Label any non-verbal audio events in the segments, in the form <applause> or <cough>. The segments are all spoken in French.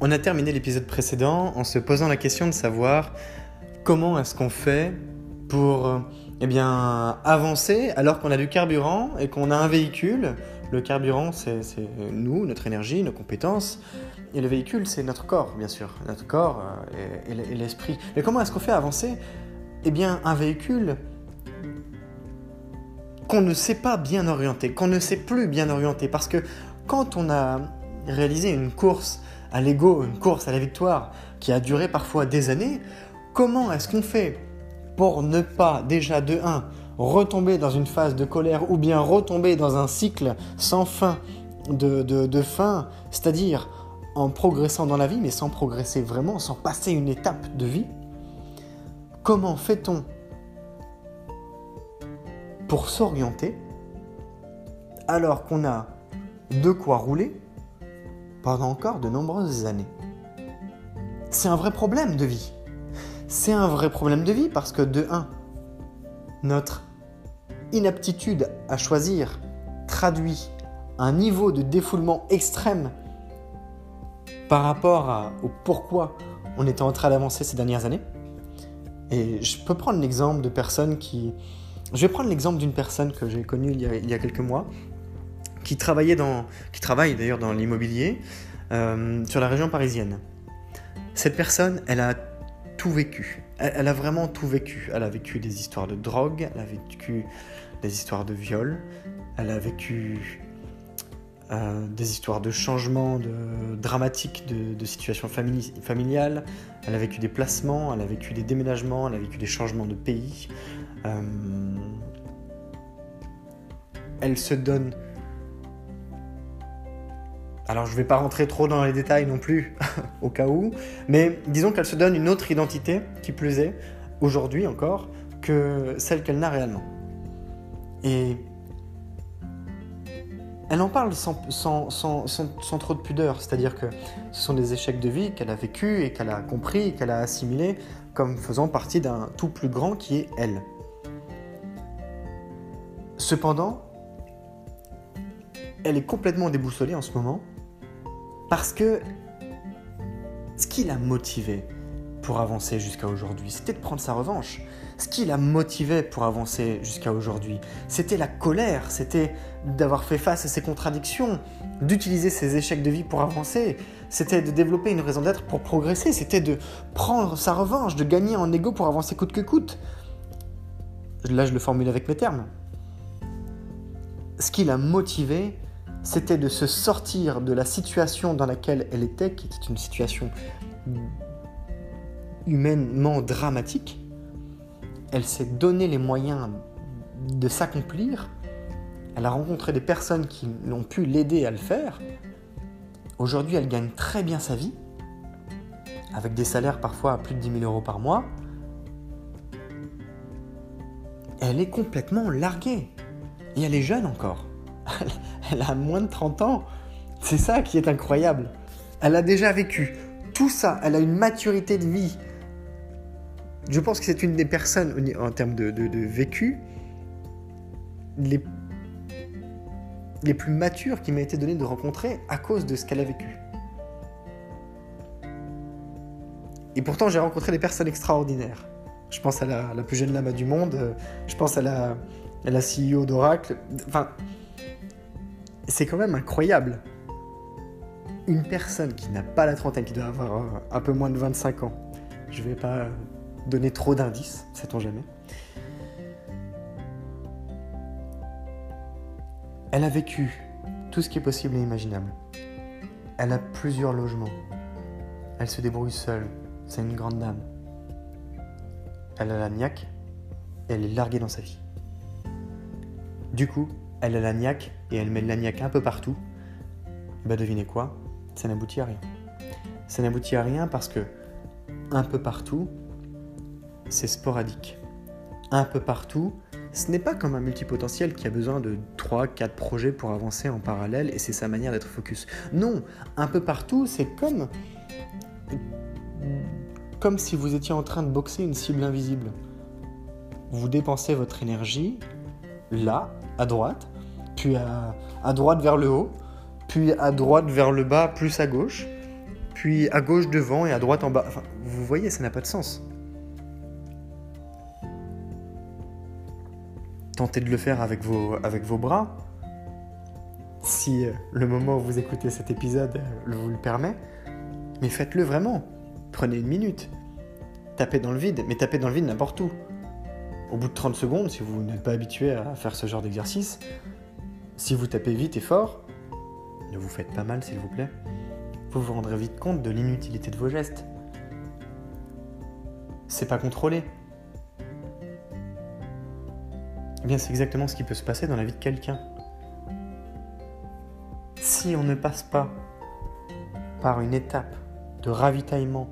On a terminé l'épisode précédent en se posant la question de savoir comment est-ce qu'on fait pour eh bien, avancer alors qu'on a du carburant et qu'on a un véhicule. Le carburant, c'est nous, notre énergie, nos compétences. Et le véhicule, c'est notre corps, bien sûr. Notre corps euh, et, l'esprit. Mais comment est-ce qu'on fait avancer Eh bien, un véhicule qu'on ne sait pas bien orienter, qu'on ne sait plus bien orienter? Parce que quand on a réalisé une course à l'ego, une course à la victoire qui a duré parfois des années, comment est-ce qu'on fait pour ne pas déjà de 1 retomber dans une phase de colère ou bien retomber dans un cycle sans fin de, de c'est-à-dire en progressant dans la vie mais sans progresser vraiment, sans passer une étape de vie? Comment fait-on pour s'orienter alors qu'on a de quoi rouler pendant encore de nombreuses années. C'est un vrai problème de vie. C'est un vrai problème de vie parce que de 1, notre inaptitude à choisir traduit un niveau de défoulement extrême par rapport au pourquoi on était en train d'avancer ces dernières années. Et je peux prendre l'exemple de personnes qui... Je vais prendre l'exemple d'une personne que j'ai connue il il y a quelques mois, qui, travaillait dans, qui travaille d'ailleurs dans l'immobilier euh, sur la région parisienne. Cette personne, elle a tout vécu. Elle, a vraiment tout vécu. Elle a vécu des histoires de drogue, elle a vécu des histoires de viol, elle a vécu euh, des histoires de changement de, dramatiques de, de situation familiale, elle a vécu des placements, elle a vécu des déménagements, elle a vécu des changements de pays. Euh, elle se donne alors je ne vais pas rentrer trop dans les détails non plus, <laughs> au cas où, mais disons qu'elle se donne une autre identité, qui plus est, aujourd'hui encore, que celle qu'elle n'a réellement. Et elle en parle sans, sans, trop de pudeur, c'est-à-dire que ce sont des échecs de vie qu'elle a vécus et qu'elle a compris et qu'elle a assimilés comme faisant partie d'un tout plus grand qui est elle. Cependant, elle est complètement déboussolée en ce moment parce que ce qui l'a motivé pour avancer jusqu'à aujourd'hui, c'était de prendre sa revanche. Ce qui l'a motivé pour avancer jusqu'à aujourd'hui, c'était la colère, c'était d'avoir fait face à ses contradictions, d'utiliser ses échecs de vie pour avancer, c'était de développer une raison d'être pour progresser, c'était de prendre sa revanche, de gagner en ego pour avancer coûte que coûte. Là, je le formule avec mes termes. Ce qui l'a motivé, c'était de se sortir de la situation dans laquelle elle était, qui était une situation humainement dramatique. Elle s'est donné les moyens de s'accomplir. Elle a rencontré des personnes qui l'ont pu l'aider à le faire. Aujourd'hui, elle gagne très bien sa vie, avec des salaires parfois à plus de 10 000 euros par mois. Elle est complètement larguée. Et elle est jeune encore. <laughs> Elle a moins de 30 ans. C'est ça qui est incroyable. Elle a déjà vécu tout ça. Elle a une maturité de vie. Je pense que c'est une des personnes, en termes de, vécu, les, les plus matures qui m'a été donné de rencontrer à cause de ce qu'elle a vécu. Et pourtant, j'ai rencontré des personnes extraordinaires. Je pense à la, plus jeune lama du monde, je pense à la, la CEO d'Oracle. Enfin, c'est quand même incroyable. Une personne qui n'a pas la trentaine, qui doit avoir un peu moins de 25 ans, je vais pas donner trop d'indices, sait-on jamais. Elle a vécu tout ce qui est possible et imaginable. Elle a plusieurs logements. Elle se débrouille seule. C'est une grande dame. Elle a la niaque et elle est larguée dans sa vie. Du coup, elle a la niaque et elle met de la niaque un peu partout. Bah devinez quoi? Ça n'aboutit à rien. Ça n'aboutit à rien parce que un peu partout, c'est sporadique. Un peu partout, ce n'est pas comme un multipotentiel qui a besoin de 3-4 projets pour avancer en parallèle et c'est sa manière d'être focus. Non, un peu partout, c'est comme comme si vous étiez en train de boxer une cible invisible. Vous dépensez votre énergie là, à droite, puis à, droite vers le haut, puis à droite vers le bas, plus à gauche, puis à gauche devant et à droite en bas. Enfin, vous voyez, ça n'a pas de sens. Tentez de le faire avec vos, avec vos bras. Si euh, le moment où vous écoutez cet épisode euh, vous le permet. Mais faites-le vraiment. Prenez une minute. Tapez dans le vide, mais tapez dans le vide n'importe où. Au bout de 30 secondes, si vous n'êtes pas habitué à faire ce genre d'exercice, si vous tapez vite et fort, ne vous faites pas mal s'il vous plaît, vous vous rendrez vite compte de l'inutilité de vos gestes. C'est pas contrôlé. Eh bien, c'est exactement ce qui peut se passer dans la vie de quelqu'un. Si on ne passe pas par une étape de ravitaillement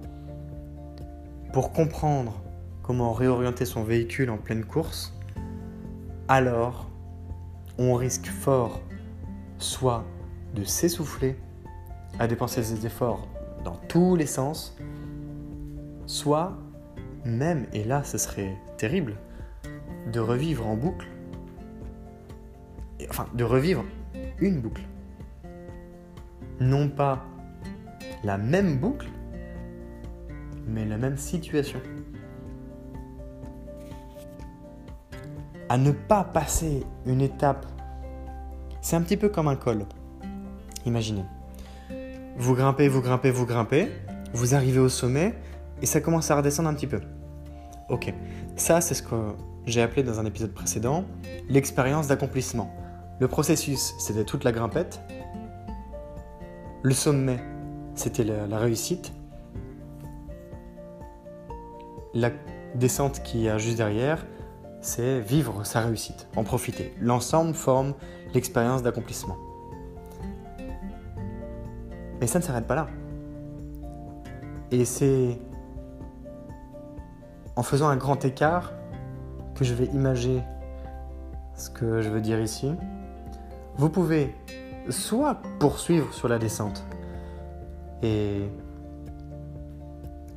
pour comprendre comment réorienter son véhicule en pleine course, alors on risque fort soit de s'essouffler à dépenser ses efforts dans tous les sens, soit même, et là ce serait terrible, de revivre en boucle, enfin de revivre une boucle. Non pas la même boucle, mais la même situation. À ne pas passer une étape. C'est un petit peu comme un col. Imaginez. Vous grimpez, vous grimpez, vous grimpez, vous arrivez au sommet et ça commence à redescendre un petit peu. Ok, ça c'est ce que j'ai appelé dans un épisode précédent l'expérience d'accomplissement. Le processus, c'était toute la grimpette. Le sommet, c'était la, réussite. La descente qui a juste derrière, c'est vivre sa réussite, en profiter. L'ensemble forme l'expérience d'accomplissement. Mais ça ne s'arrête pas là. Et c'est en faisant un grand écart que je vais imager ce que je veux dire ici. Vous pouvez soit poursuivre sur la descente et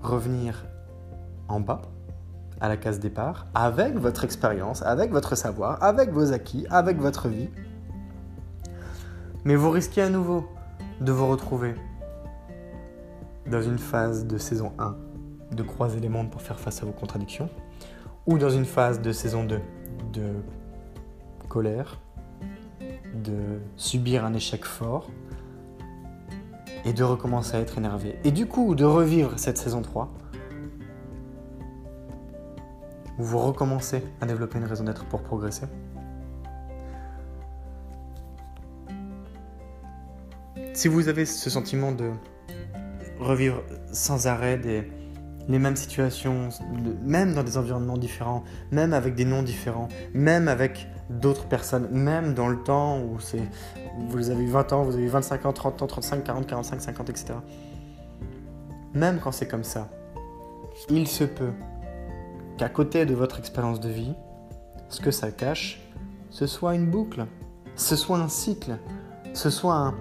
revenir en bas, à la case départ, avec votre expérience, avec votre savoir, avec vos acquis, avec votre vie. Mais vous risquez à nouveau de vous retrouver dans une phase de saison 1 de croiser les mondes pour faire face à vos contradictions, ou dans une phase de saison 2 de colère, de subir un échec fort, et de recommencer à être énervé. Et du coup, de revivre cette saison 3 vous recommencez à développer une raison d'être pour progresser. Si vous avez ce sentiment de revivre sans arrêt des, les mêmes situations, même dans des environnements différents, même avec des noms différents, même avec d'autres personnes, même dans le temps où c'est, vous avez 20 ans, vous avez 25 ans, 30 ans, 35, 40, 45, 50, etc. Même quand c'est comme ça, il se peut qu'à côté de votre expérience de vie, ce que ça cache, ce soit une boucle, ce soit un cycle, ce soit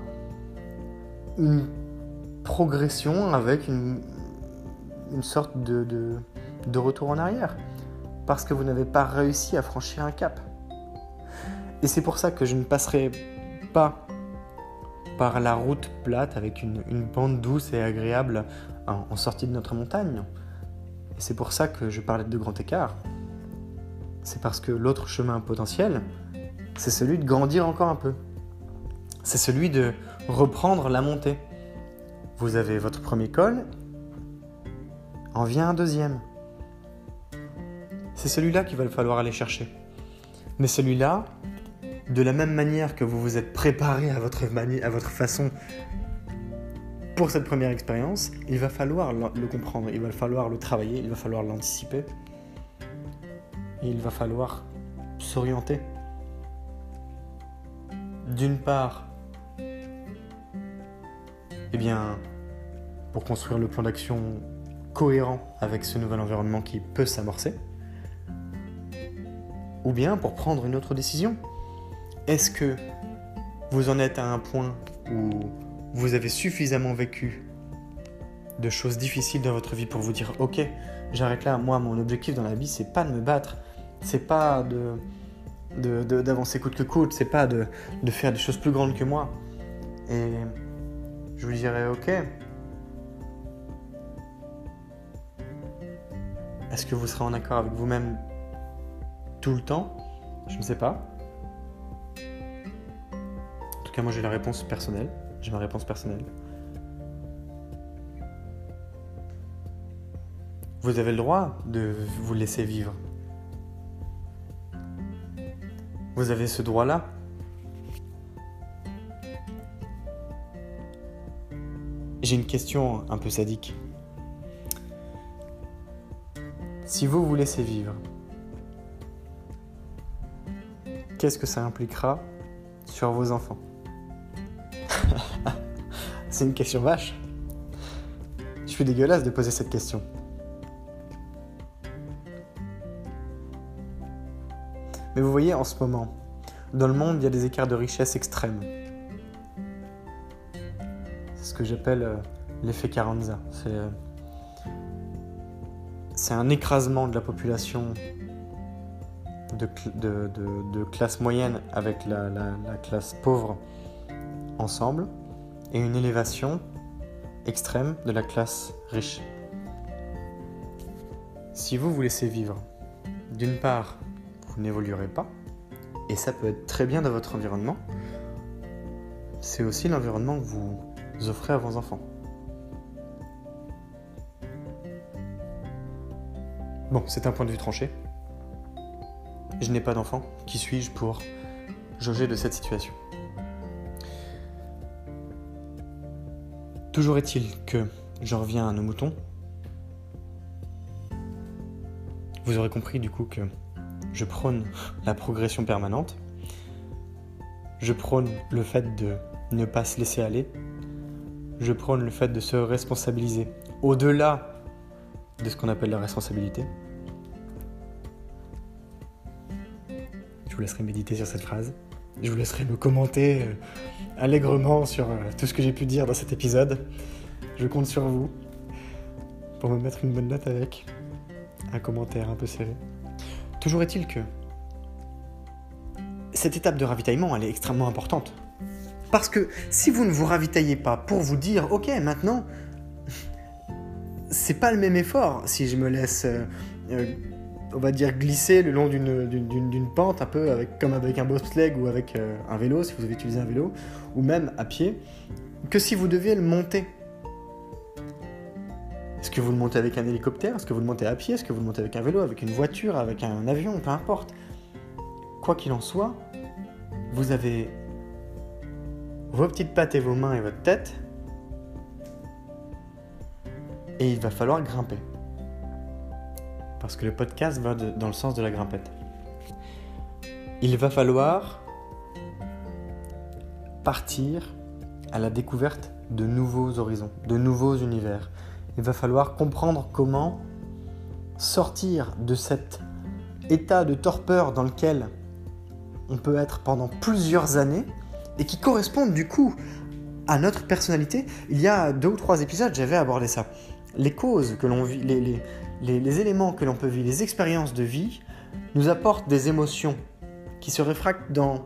une progression avec une, sorte de, de retour en arrière, parce que vous n'avez pas réussi à franchir un cap. Et c'est pour ça que je ne passerai pas par la route plate avec une, bande douce et agréable en, sortie de notre montagne. Et c'est pour ça que je parlais de grand écart. C'est parce que l'autre chemin potentiel, c'est celui de grandir encore un peu. C'est celui de reprendre la montée. Vous avez votre premier col, en vient un deuxième. C'est celui-là qu'il va falloir aller chercher. Mais celui-là, de la même manière que vous vous êtes préparé à votre, à votre façon pour cette première expérience, il va falloir le comprendre, il va falloir le travailler, il va falloir l'anticiper. Il va falloir s'orienter. D'une part, eh bien, pour construire le plan d'action cohérent avec ce nouvel environnement qui peut s'amorcer, ou bien pour prendre une autre décision. Est-ce que vous en êtes à un point où vous avez suffisamment vécu de choses difficiles dans votre vie pour vous dire ok j'arrête là. Moi mon objectif dans la vie c'est pas de me battre. C'est pas de d'avancer coûte que coûte. C'est pas de, de, faire des choses plus grandes que moi. Et je vous dirais ok. Est-ce que vous serez en accord avec vous-même tout le temps? Je ne sais pas. Moi j'ai la réponse personnelle. J'ai ma réponse personnelle. Vous avez le droit de vous laisser vivre. Vous avez ce droit-là. J'ai une question un peu sadique. Si vous vous laissez vivre, qu'est-ce que ça impliquera sur vos enfants? C'est une question vache. Je suis dégueulasse de poser cette question. Mais vous voyez, en ce moment, dans le monde, il y a des écarts de richesse extrêmes. C'est ce que j'appelle euh, l'effet Carranza. Euh, c'est un écrasement de la population de, classe moyenne avec la classe pauvre ensemble et une élévation extrême de la classe riche. Si vous vous laissez vivre, d'une part, vous n'évoluerez pas, et ça peut être très bien dans votre environnement, c'est aussi l'environnement que vous offrez à vos enfants. Bon, c'est un point de vue tranché. Je n'ai pas d'enfant. Qui suis-je pour jauger de cette situation? Toujours est-il que j'en reviens à nos moutons. Vous aurez compris du coup que je prône la progression permanente. Je prône le fait de ne pas se laisser aller. Je prône le fait de se responsabiliser au-delà de ce qu'on appelle la responsabilité. Je vous laisserai méditer sur cette phrase. Je vous laisserai me commenter euh, allègrement sur euh, tout ce que j'ai pu dire dans cet épisode. Je compte sur vous pour me mettre une bonne note avec un commentaire un peu serré. Toujours est-il que cette étape de ravitaillement, elle est extrêmement importante. Parce que si vous ne vous ravitaillez pas pour vous dire, ok, maintenant, c'est pas le même effort si je me laisse euh, on va dire, glisser le long d'une pente, un peu comme avec un bobsleigh ou avec euh, un vélo, si vous avez utilisé un vélo, ou même à pied, que si vous deviez le monter. Est-ce que vous le montez avec un hélicoptère? Est-ce que vous le montez à pied? Est-ce que vous le montez avec un vélo, avec une voiture, avec un avion Peu importe? Quoi qu'il en soit, vous avez vos petites pattes et vos mains et votre tête, et il va falloir grimper. Parce que le podcast va dans le sens de la grimpette. Il va falloir partir à la découverte de nouveaux horizons, de nouveaux univers. Il va falloir comprendre comment sortir de cet état de torpeur dans lequel on peut être pendant plusieurs années et qui correspondent du coup à notre personnalité. Il y a deux ou trois épisodes, j'avais abordé ça. Les causes que l'on vit, éléments que l'on peut vivre, les expériences de vie, nous apportent des émotions qui se réfractent dans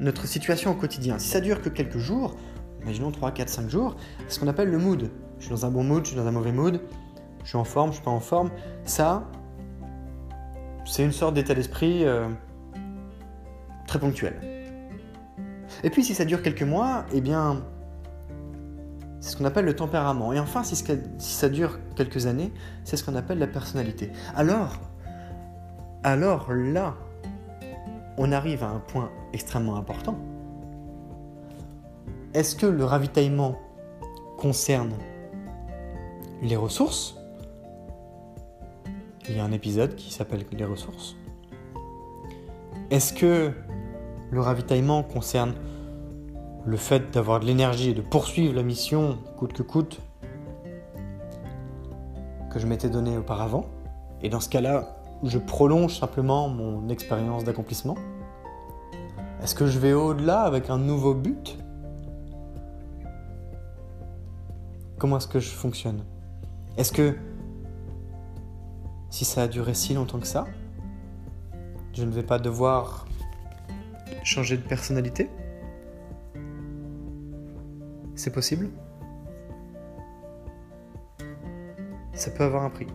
notre situation au quotidien. Si ça dure que quelques jours, imaginons 3, 4, 5 jours, c'est ce qu'on appelle le mood. Je suis dans un bon mood, je suis dans un mauvais mood, je suis en forme, je suis pas en forme. Ça, c'est une sorte d'état d'esprit euh, très ponctuel. Et puis si ça dure quelques mois, eh bien, c'est ce qu'on appelle le tempérament. Et enfin, si, ça dure quelques années, c'est ce qu'on appelle la personnalité. Alors, alors là, on arrive à un point extrêmement important. Est-ce que le ravitaillement concerne les ressources? Il y a un épisode qui s'appelle Les ressources. Est-ce que le ravitaillement concerne le fait d'avoir de l'énergie et de poursuivre la mission coûte que coûte que je m'étais donné auparavant. Et dans ce cas-là, je prolonge simplement mon expérience d'accomplissement. Est-ce que je vais au-delà avec un nouveau but? Comment est-ce que je fonctionne? Est-ce que si ça a duré si longtemps que ça, je ne vais pas devoir changer de personnalité? C'est possible Ça peut avoir un prix.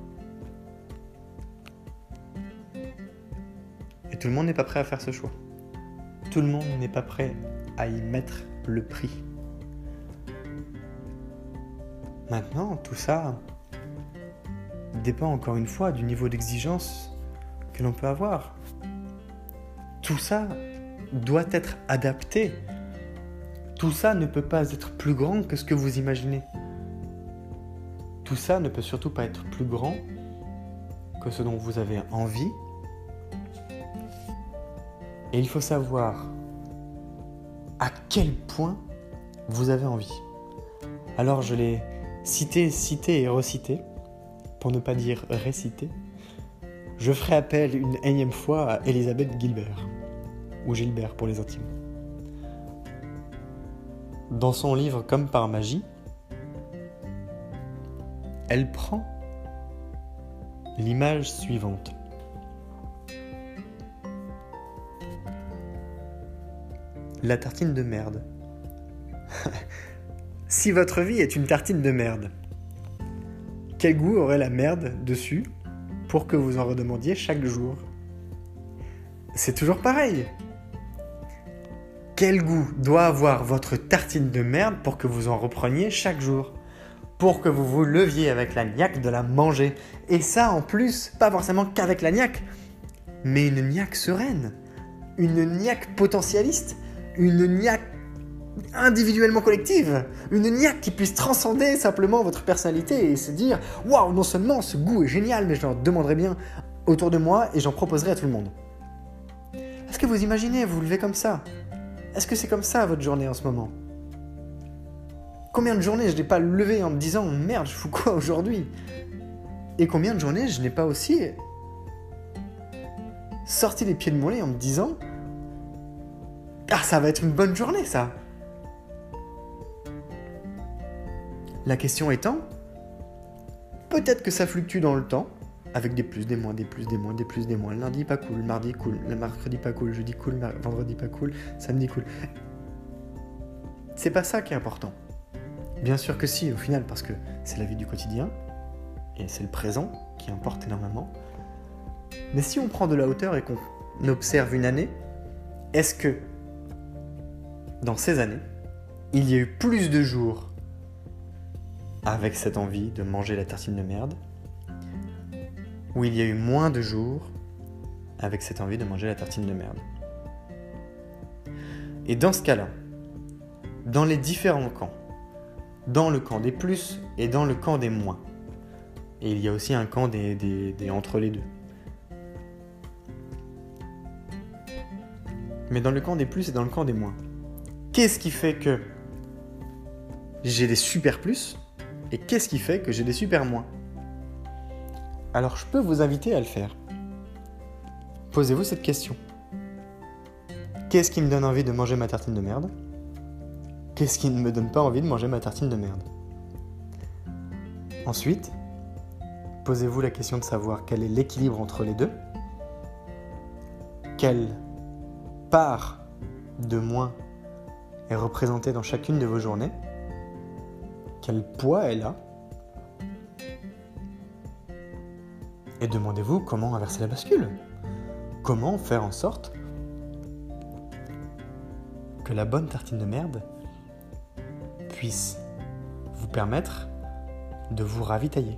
Et tout le monde n'est pas prêt à faire ce choix. Tout le monde n'est pas prêt à y mettre le prix. Maintenant, tout ça dépend encore une fois du niveau d'exigence que l'on peut avoir. Tout ça doit être adapté tout ça ne peut pas être plus grand que ce que vous imaginez. Tout ça ne peut surtout pas être plus grand que ce dont vous avez envie. Et il faut savoir à quel point vous avez envie. Alors je l'ai cité, cité et recité, pour ne pas dire récité. Je ferai appel une énième fois à Elisabeth Gilbert, ou Gilbert pour les intimes. Dans son livre Comme par magie, elle prend l'image suivante. La tartine de merde. <laughs> si votre vie est une tartine de merde, quel goût aurait la merde dessus pour que vous en redemandiez chaque jour? C'est toujours pareil. Quel goût doit avoir votre tartine de merde pour que vous en repreniez chaque jour? Pour que vous vous leviez avec la niaque de la manger. Et ça en plus, pas forcément qu'avec la niaque, mais une niaque sereine, une niaque potentialiste, une niaque individuellement collective, une niaque qui puisse transcender simplement votre personnalité et se dire waouh, non seulement ce goût est génial, mais je l'en demanderai bien autour de moi et j'en proposerai à tout le monde. Est-ce que vous imaginez vous levez comme ça est-ce que c'est comme ça votre journée en ce moment? Combien de journées je n'ai pas levé en me disant merde, je fous quoi aujourd'hui? Et combien de journées je n'ai pas aussi sorti les pieds de mon lit en me disant ah ça va être une bonne journée ça! La question étant, peut-être que ça fluctue dans le temps, avec des plus, des moins, des plus, des moins, des plus, des moins. Lundi pas cool, mardi cool, le mercredi pas cool, jeudi cool, vendredi pas cool, samedi cool. C'est pas ça qui est important. Bien sûr que si, au final, parce que c'est la vie du quotidien, et c'est le présent qui importe énormément. Mais si on prend de la hauteur et qu'on observe une année, est-ce que dans ces années, il y a eu plus de jours avec cette envie de manger la tartine de merde où il y a eu moins de jours avec cette envie de manger la tartine de merde. Et dans ce cas-là, dans les différents camps, dans le camp des plus et dans le camp des moins, Et il y a aussi un camp des, entre les deux. Mais dans le camp des plus et dans le camp des moins. Qu'est-ce qui fait que j'ai des super plus et qu'est-ce qui fait que j'ai des super moins? Alors je peux vous inviter à le faire. Posez-vous cette question. Qu'est-ce qui me donne envie de manger ma tartine de merde? Qu'est-ce qui ne me donne pas envie de manger ma tartine de merde? Ensuite, posez-vous la question de savoir quel est l'équilibre entre les deux. Quelle part de moins est représentée dans chacune de vos journées? Quel poids elle a Et demandez-vous comment inverser la bascule. Comment faire en sorte que la bonne tartine de merde puisse vous permettre de vous ravitailler.